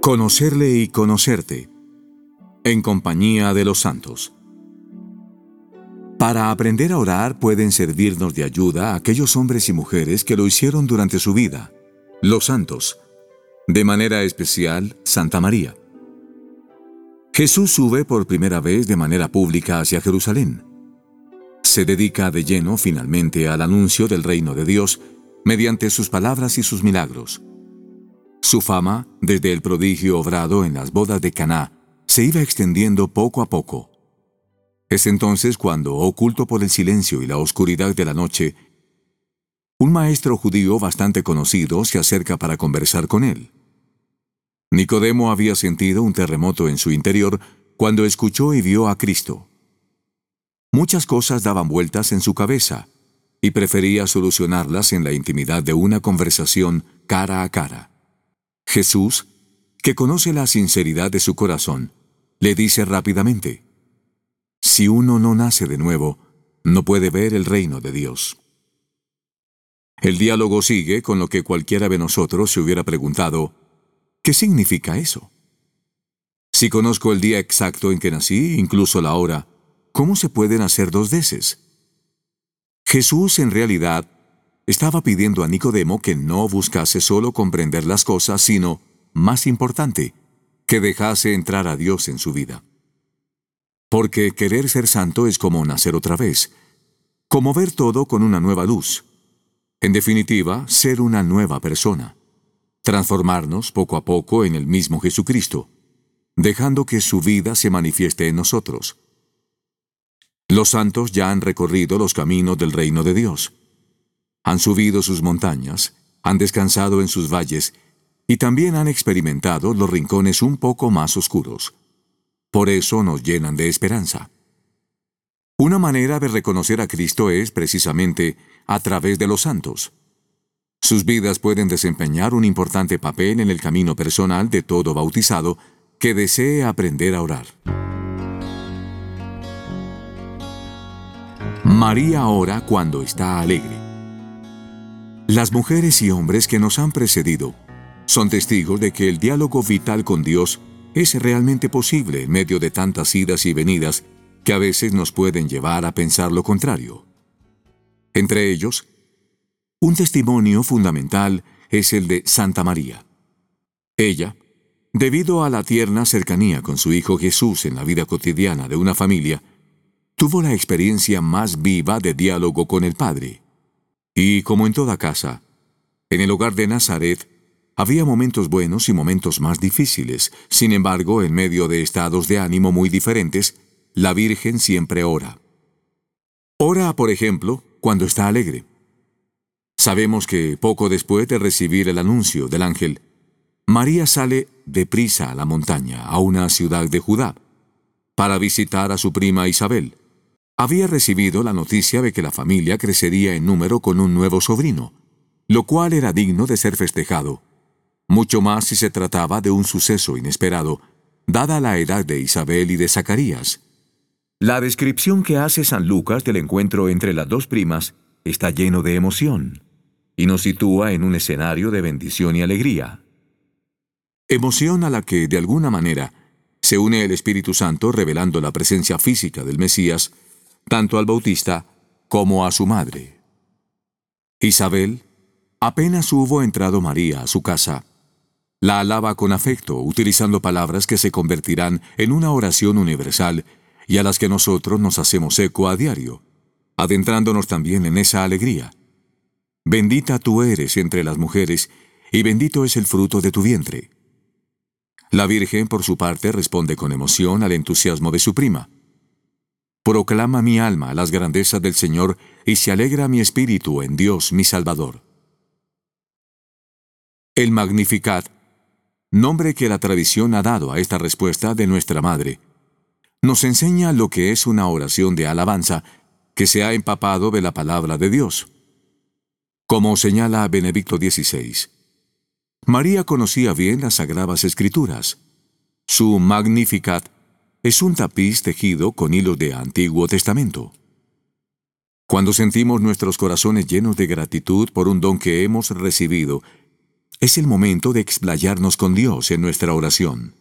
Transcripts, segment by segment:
Conocerle y conocerte en compañía de los santos. Para aprender a orar pueden servirnos de ayuda aquellos hombres y mujeres que lo hicieron durante su vida, los santos, de manera especial Santa María. Jesús sube por primera vez de manera pública hacia Jerusalén. Se dedica de lleno finalmente al anuncio del reino de Dios mediante sus palabras y sus milagros. Su fama, desde el prodigio obrado en las bodas de Caná, se iba extendiendo poco a poco. Es entonces cuando, oculto por el silencio y la oscuridad de la noche, un maestro judío bastante conocido se acerca para conversar con él. Nicodemo había sentido un terremoto en su interior cuando escuchó y vio a Cristo. Muchas cosas daban vueltas en su cabeza, y prefería solucionarlas en la intimidad de una conversación cara a cara. Jesús, que conoce la sinceridad de su corazón, le dice rápidamente, Si uno no nace de nuevo, no puede ver el reino de Dios. El diálogo sigue con lo que cualquiera de nosotros se hubiera preguntado, ¿qué significa eso? Si conozco el día exacto en que nací, incluso la hora, ¿cómo se pueden hacer dos veces? Jesús en realidad estaba pidiendo a Nicodemo que no buscase solo comprender las cosas, sino, más importante, que dejase entrar a Dios en su vida. Porque querer ser santo es como nacer otra vez, como ver todo con una nueva luz. En definitiva, ser una nueva persona. Transformarnos poco a poco en el mismo Jesucristo, dejando que su vida se manifieste en nosotros. Los santos ya han recorrido los caminos del reino de Dios han subido sus montañas, han descansado en sus valles y también han experimentado los rincones un poco más oscuros. Por eso nos llenan de esperanza. Una manera de reconocer a Cristo es precisamente a través de los santos. Sus vidas pueden desempeñar un importante papel en el camino personal de todo bautizado que desee aprender a orar. María ora cuando está alegre. Las mujeres y hombres que nos han precedido son testigos de que el diálogo vital con Dios es realmente posible en medio de tantas idas y venidas que a veces nos pueden llevar a pensar lo contrario. Entre ellos, un testimonio fundamental es el de Santa María. Ella, debido a la tierna cercanía con su Hijo Jesús en la vida cotidiana de una familia, tuvo la experiencia más viva de diálogo con el Padre. Y como en toda casa, en el hogar de Nazaret había momentos buenos y momentos más difíciles. Sin embargo, en medio de estados de ánimo muy diferentes, la Virgen siempre ora. Ora, por ejemplo, cuando está alegre. Sabemos que poco después de recibir el anuncio del ángel, María sale deprisa a la montaña, a una ciudad de Judá, para visitar a su prima Isabel había recibido la noticia de que la familia crecería en número con un nuevo sobrino, lo cual era digno de ser festejado, mucho más si se trataba de un suceso inesperado, dada la edad de Isabel y de Zacarías. La descripción que hace San Lucas del encuentro entre las dos primas está lleno de emoción y nos sitúa en un escenario de bendición y alegría. Emoción a la que, de alguna manera, se une el Espíritu Santo revelando la presencia física del Mesías tanto al Bautista como a su madre. Isabel, apenas hubo entrado María a su casa, la alaba con afecto, utilizando palabras que se convertirán en una oración universal y a las que nosotros nos hacemos eco a diario, adentrándonos también en esa alegría. Bendita tú eres entre las mujeres, y bendito es el fruto de tu vientre. La Virgen, por su parte, responde con emoción al entusiasmo de su prima. Proclama mi alma las grandezas del Señor y se alegra mi espíritu en Dios mi Salvador. El Magnificat, nombre que la tradición ha dado a esta respuesta de nuestra Madre, nos enseña lo que es una oración de alabanza que se ha empapado de la palabra de Dios. Como señala Benedicto XVI, María conocía bien las sagradas escrituras. Su Magnificat es un tapiz tejido con hilos de Antiguo Testamento. Cuando sentimos nuestros corazones llenos de gratitud por un don que hemos recibido, es el momento de explayarnos con Dios en nuestra oración,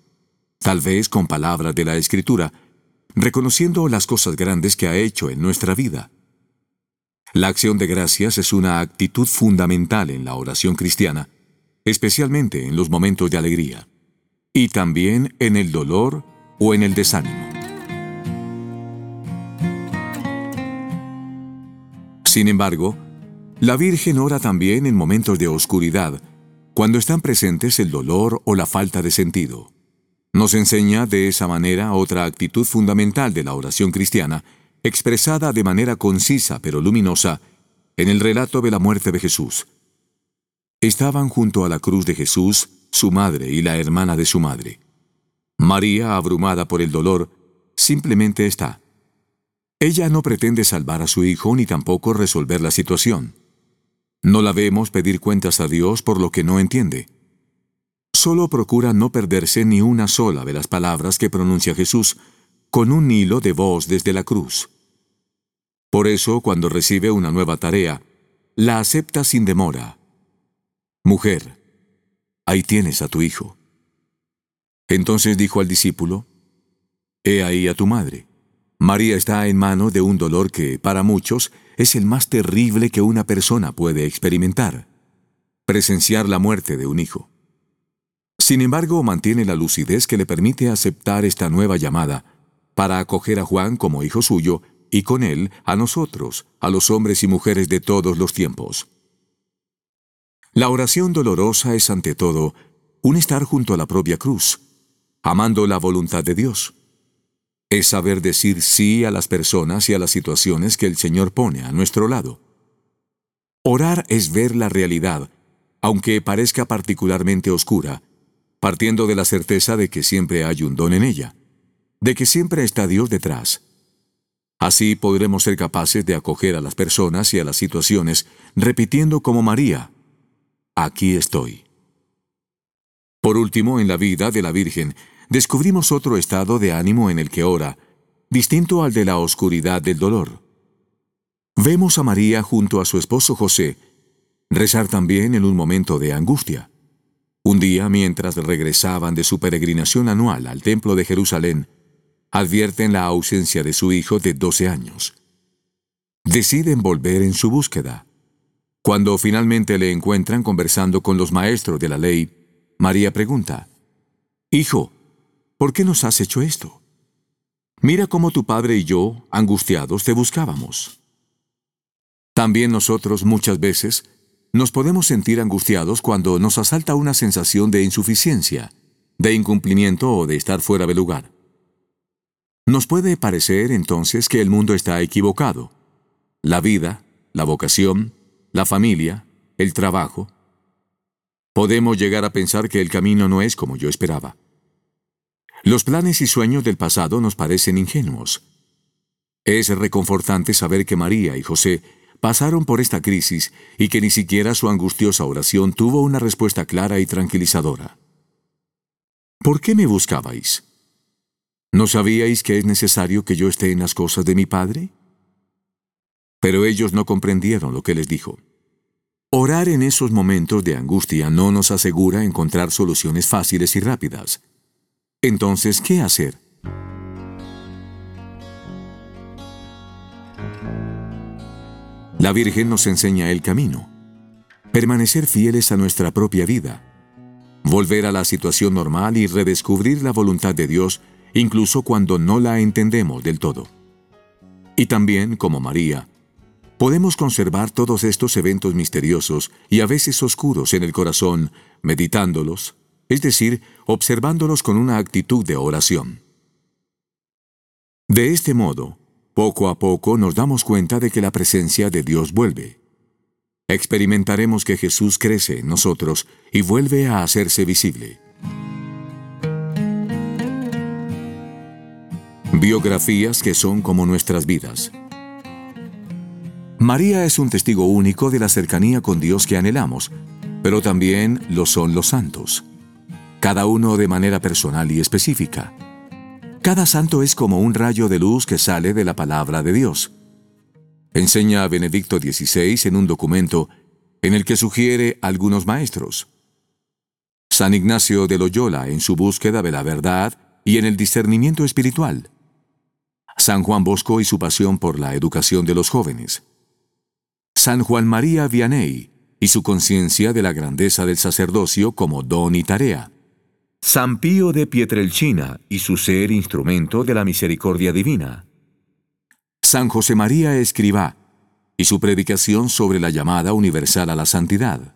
tal vez con palabras de la Escritura, reconociendo las cosas grandes que ha hecho en nuestra vida. La acción de gracias es una actitud fundamental en la oración cristiana, especialmente en los momentos de alegría, y también en el dolor o en el desánimo. Sin embargo, la Virgen ora también en momentos de oscuridad, cuando están presentes el dolor o la falta de sentido. Nos enseña de esa manera otra actitud fundamental de la oración cristiana, expresada de manera concisa pero luminosa en el relato de la muerte de Jesús. Estaban junto a la cruz de Jesús su madre y la hermana de su madre. María, abrumada por el dolor, simplemente está. Ella no pretende salvar a su hijo ni tampoco resolver la situación. No la vemos pedir cuentas a Dios por lo que no entiende. Solo procura no perderse ni una sola de las palabras que pronuncia Jesús con un hilo de voz desde la cruz. Por eso, cuando recibe una nueva tarea, la acepta sin demora. Mujer, ahí tienes a tu hijo. Entonces dijo al discípulo, He ahí a tu madre. María está en mano de un dolor que, para muchos, es el más terrible que una persona puede experimentar, presenciar la muerte de un hijo. Sin embargo, mantiene la lucidez que le permite aceptar esta nueva llamada para acoger a Juan como hijo suyo y con él a nosotros, a los hombres y mujeres de todos los tiempos. La oración dolorosa es ante todo un estar junto a la propia cruz, amando la voluntad de Dios es saber decir sí a las personas y a las situaciones que el Señor pone a nuestro lado. Orar es ver la realidad, aunque parezca particularmente oscura, partiendo de la certeza de que siempre hay un don en ella, de que siempre está Dios detrás. Así podremos ser capaces de acoger a las personas y a las situaciones, repitiendo como María, aquí estoy. Por último, en la vida de la Virgen, descubrimos otro estado de ánimo en el que ora, distinto al de la oscuridad del dolor. Vemos a María junto a su esposo José rezar también en un momento de angustia. Un día, mientras regresaban de su peregrinación anual al Templo de Jerusalén, advierten la ausencia de su hijo de 12 años. Deciden volver en su búsqueda. Cuando finalmente le encuentran conversando con los maestros de la ley, María pregunta, Hijo, ¿por qué nos has hecho esto? Mira cómo tu padre y yo, angustiados, te buscábamos. También nosotros muchas veces nos podemos sentir angustiados cuando nos asalta una sensación de insuficiencia, de incumplimiento o de estar fuera de lugar. Nos puede parecer entonces que el mundo está equivocado. La vida, la vocación, la familia, el trabajo. Podemos llegar a pensar que el camino no es como yo esperaba. Los planes y sueños del pasado nos parecen ingenuos. Es reconfortante saber que María y José pasaron por esta crisis y que ni siquiera su angustiosa oración tuvo una respuesta clara y tranquilizadora. ¿Por qué me buscabais? ¿No sabíais que es necesario que yo esté en las cosas de mi Padre? Pero ellos no comprendieron lo que les dijo. Orar en esos momentos de angustia no nos asegura encontrar soluciones fáciles y rápidas. Entonces, ¿qué hacer? La Virgen nos enseña el camino. Permanecer fieles a nuestra propia vida. Volver a la situación normal y redescubrir la voluntad de Dios incluso cuando no la entendemos del todo. Y también, como María, podemos conservar todos estos eventos misteriosos y a veces oscuros en el corazón, meditándolos, es decir, observándolos con una actitud de oración. De este modo, poco a poco nos damos cuenta de que la presencia de Dios vuelve. Experimentaremos que Jesús crece en nosotros y vuelve a hacerse visible. Biografías que son como nuestras vidas. María es un testigo único de la cercanía con Dios que anhelamos, pero también lo son los santos cada uno de manera personal y específica. Cada santo es como un rayo de luz que sale de la palabra de Dios. enseña a Benedicto XVI en un documento en el que sugiere algunos maestros. San Ignacio de Loyola en su búsqueda de la verdad y en el discernimiento espiritual. San Juan Bosco y su pasión por la educación de los jóvenes. San Juan María Vianney y su conciencia de la grandeza del sacerdocio como don y tarea. San Pío de Pietrelcina y su ser instrumento de la misericordia divina. San José María Escribá y su predicación sobre la llamada universal a la santidad.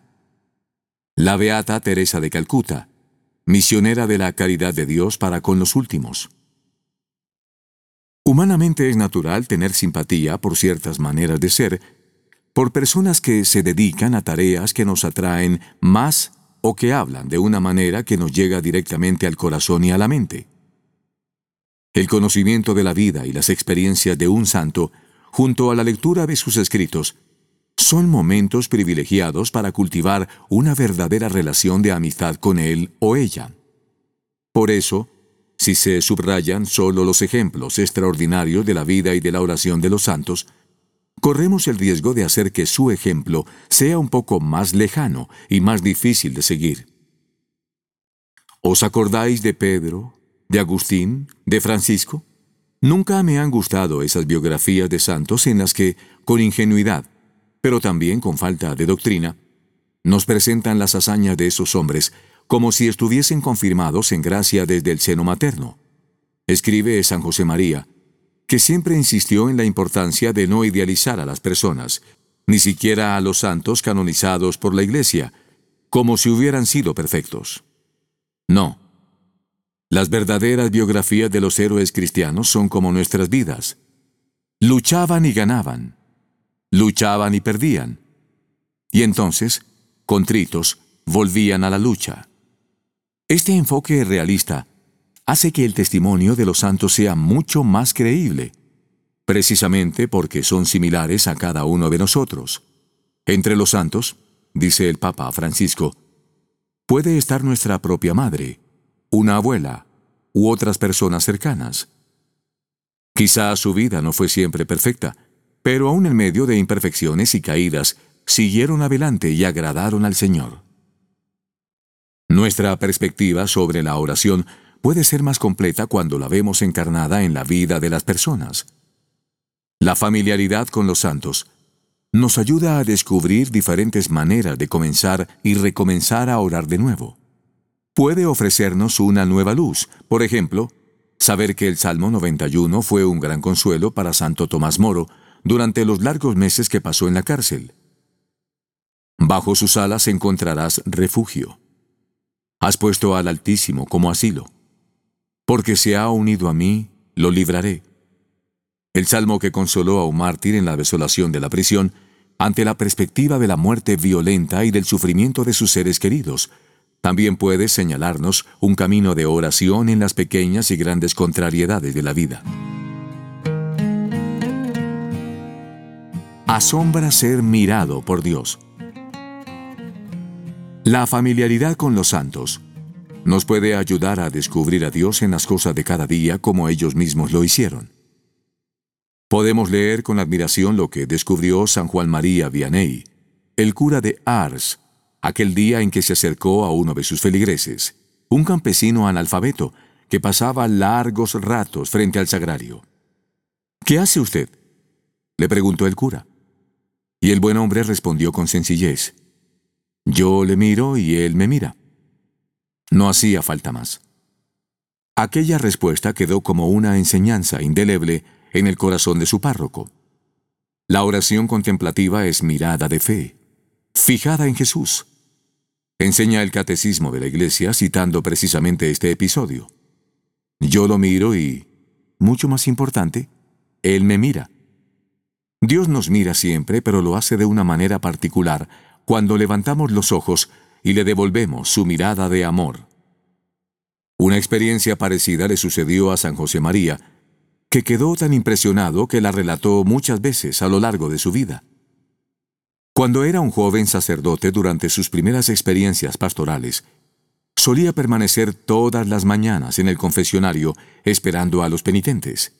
La Beata Teresa de Calcuta, misionera de la caridad de Dios para con los últimos. Humanamente es natural tener simpatía por ciertas maneras de ser, por personas que se dedican a tareas que nos atraen más o que hablan de una manera que nos llega directamente al corazón y a la mente. El conocimiento de la vida y las experiencias de un santo, junto a la lectura de sus escritos, son momentos privilegiados para cultivar una verdadera relación de amistad con él o ella. Por eso, si se subrayan solo los ejemplos extraordinarios de la vida y de la oración de los santos, corremos el riesgo de hacer que su ejemplo sea un poco más lejano y más difícil de seguir. ¿Os acordáis de Pedro, de Agustín, de Francisco? Nunca me han gustado esas biografías de santos en las que, con ingenuidad, pero también con falta de doctrina, nos presentan las hazañas de esos hombres como si estuviesen confirmados en gracia desde el seno materno. Escribe San José María, que siempre insistió en la importancia de no idealizar a las personas, ni siquiera a los santos canonizados por la Iglesia, como si hubieran sido perfectos. No. Las verdaderas biografías de los héroes cristianos son como nuestras vidas. Luchaban y ganaban. Luchaban y perdían. Y entonces, contritos, volvían a la lucha. Este enfoque realista hace que el testimonio de los santos sea mucho más creíble, precisamente porque son similares a cada uno de nosotros. Entre los santos, dice el Papa Francisco, puede estar nuestra propia madre, una abuela u otras personas cercanas. Quizá su vida no fue siempre perfecta, pero aún en medio de imperfecciones y caídas, siguieron adelante y agradaron al Señor. Nuestra perspectiva sobre la oración puede ser más completa cuando la vemos encarnada en la vida de las personas. La familiaridad con los santos nos ayuda a descubrir diferentes maneras de comenzar y recomenzar a orar de nuevo. Puede ofrecernos una nueva luz, por ejemplo, saber que el Salmo 91 fue un gran consuelo para Santo Tomás Moro durante los largos meses que pasó en la cárcel. Bajo sus alas encontrarás refugio. Has puesto al Altísimo como asilo porque se ha unido a mí, lo libraré. El salmo que consoló a un mártir en la desolación de la prisión, ante la perspectiva de la muerte violenta y del sufrimiento de sus seres queridos, también puede señalarnos un camino de oración en las pequeñas y grandes contrariedades de la vida. Asombra ser mirado por Dios. La familiaridad con los santos nos puede ayudar a descubrir a Dios en las cosas de cada día como ellos mismos lo hicieron. Podemos leer con admiración lo que descubrió San Juan María Vianney, el cura de Ars, aquel día en que se acercó a uno de sus feligreses, un campesino analfabeto que pasaba largos ratos frente al sagrario. ¿Qué hace usted? le preguntó el cura. Y el buen hombre respondió con sencillez, Yo le miro y él me mira. No hacía falta más. Aquella respuesta quedó como una enseñanza indeleble en el corazón de su párroco. La oración contemplativa es mirada de fe, fijada en Jesús. Enseña el catecismo de la Iglesia citando precisamente este episodio. Yo lo miro y, mucho más importante, Él me mira. Dios nos mira siempre, pero lo hace de una manera particular cuando levantamos los ojos y le devolvemos su mirada de amor. Una experiencia parecida le sucedió a San José María, que quedó tan impresionado que la relató muchas veces a lo largo de su vida. Cuando era un joven sacerdote durante sus primeras experiencias pastorales, solía permanecer todas las mañanas en el confesionario esperando a los penitentes.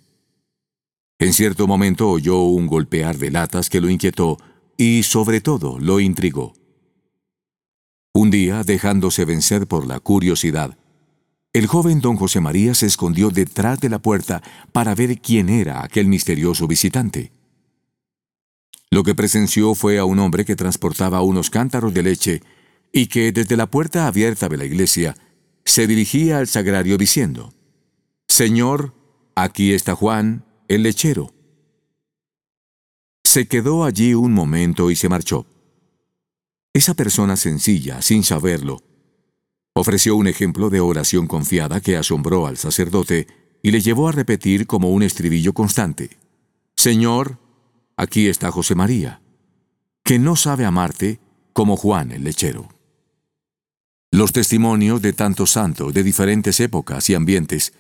En cierto momento oyó un golpear de latas que lo inquietó y sobre todo lo intrigó. Un día, dejándose vencer por la curiosidad, el joven don José María se escondió detrás de la puerta para ver quién era aquel misterioso visitante. Lo que presenció fue a un hombre que transportaba unos cántaros de leche y que desde la puerta abierta de la iglesia se dirigía al sagrario diciendo, Señor, aquí está Juan, el lechero. Se quedó allí un momento y se marchó. Esa persona sencilla, sin saberlo, ofreció un ejemplo de oración confiada que asombró al sacerdote y le llevó a repetir como un estribillo constante, Señor, aquí está José María, que no sabe amarte como Juan el lechero. Los testimonios de tantos santos de diferentes épocas y ambientes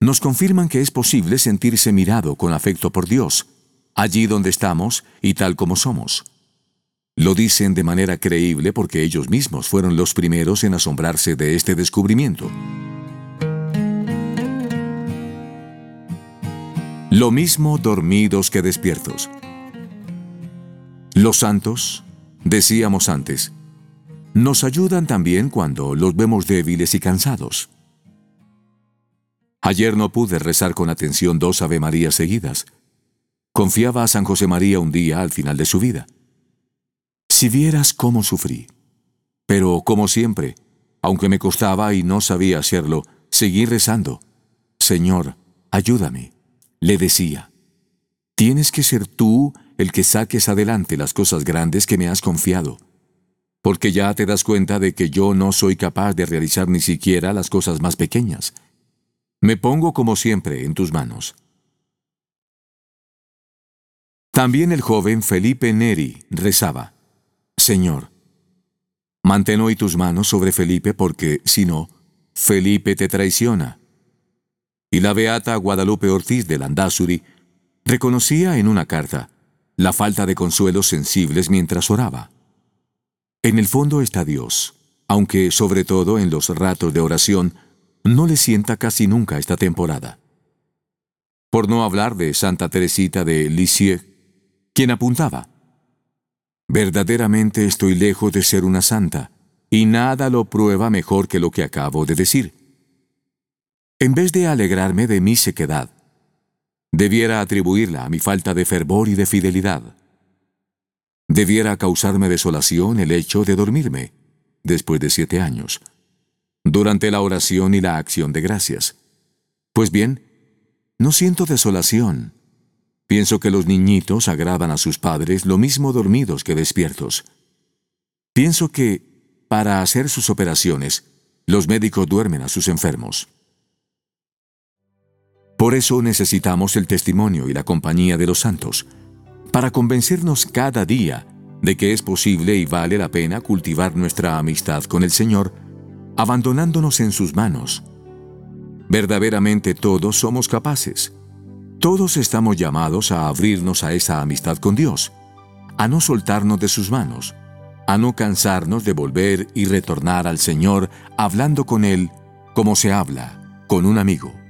nos confirman que es posible sentirse mirado con afecto por Dios, allí donde estamos y tal como somos. Lo dicen de manera creíble porque ellos mismos fueron los primeros en asombrarse de este descubrimiento. Lo mismo dormidos que despiertos. Los santos, decíamos antes, nos ayudan también cuando los vemos débiles y cansados. Ayer no pude rezar con atención dos Ave Marías seguidas. Confiaba a San José María un día al final de su vida. Si vieras cómo sufrí. Pero, como siempre, aunque me costaba y no sabía hacerlo, seguí rezando. Señor, ayúdame, le decía. Tienes que ser tú el que saques adelante las cosas grandes que me has confiado, porque ya te das cuenta de que yo no soy capaz de realizar ni siquiera las cosas más pequeñas. Me pongo como siempre en tus manos. También el joven Felipe Neri rezaba, Señor, mantén hoy tus manos sobre Felipe porque, si no, Felipe te traiciona. Y la beata Guadalupe Ortiz de Landazuri reconocía en una carta la falta de consuelos sensibles mientras oraba. En el fondo está Dios, aunque sobre todo en los ratos de oración no le sienta casi nunca esta temporada. Por no hablar de Santa Teresita de Lisieux, quien apuntaba, Verdaderamente estoy lejos de ser una santa, y nada lo prueba mejor que lo que acabo de decir. En vez de alegrarme de mi sequedad, debiera atribuirla a mi falta de fervor y de fidelidad. Debiera causarme desolación el hecho de dormirme, después de siete años, durante la oración y la acción de gracias. Pues bien, no siento desolación. Pienso que los niñitos agradan a sus padres lo mismo dormidos que despiertos. Pienso que, para hacer sus operaciones, los médicos duermen a sus enfermos. Por eso necesitamos el testimonio y la compañía de los santos, para convencernos cada día de que es posible y vale la pena cultivar nuestra amistad con el Señor abandonándonos en sus manos. Verdaderamente todos somos capaces. Todos estamos llamados a abrirnos a esa amistad con Dios, a no soltarnos de sus manos, a no cansarnos de volver y retornar al Señor hablando con Él como se habla con un amigo.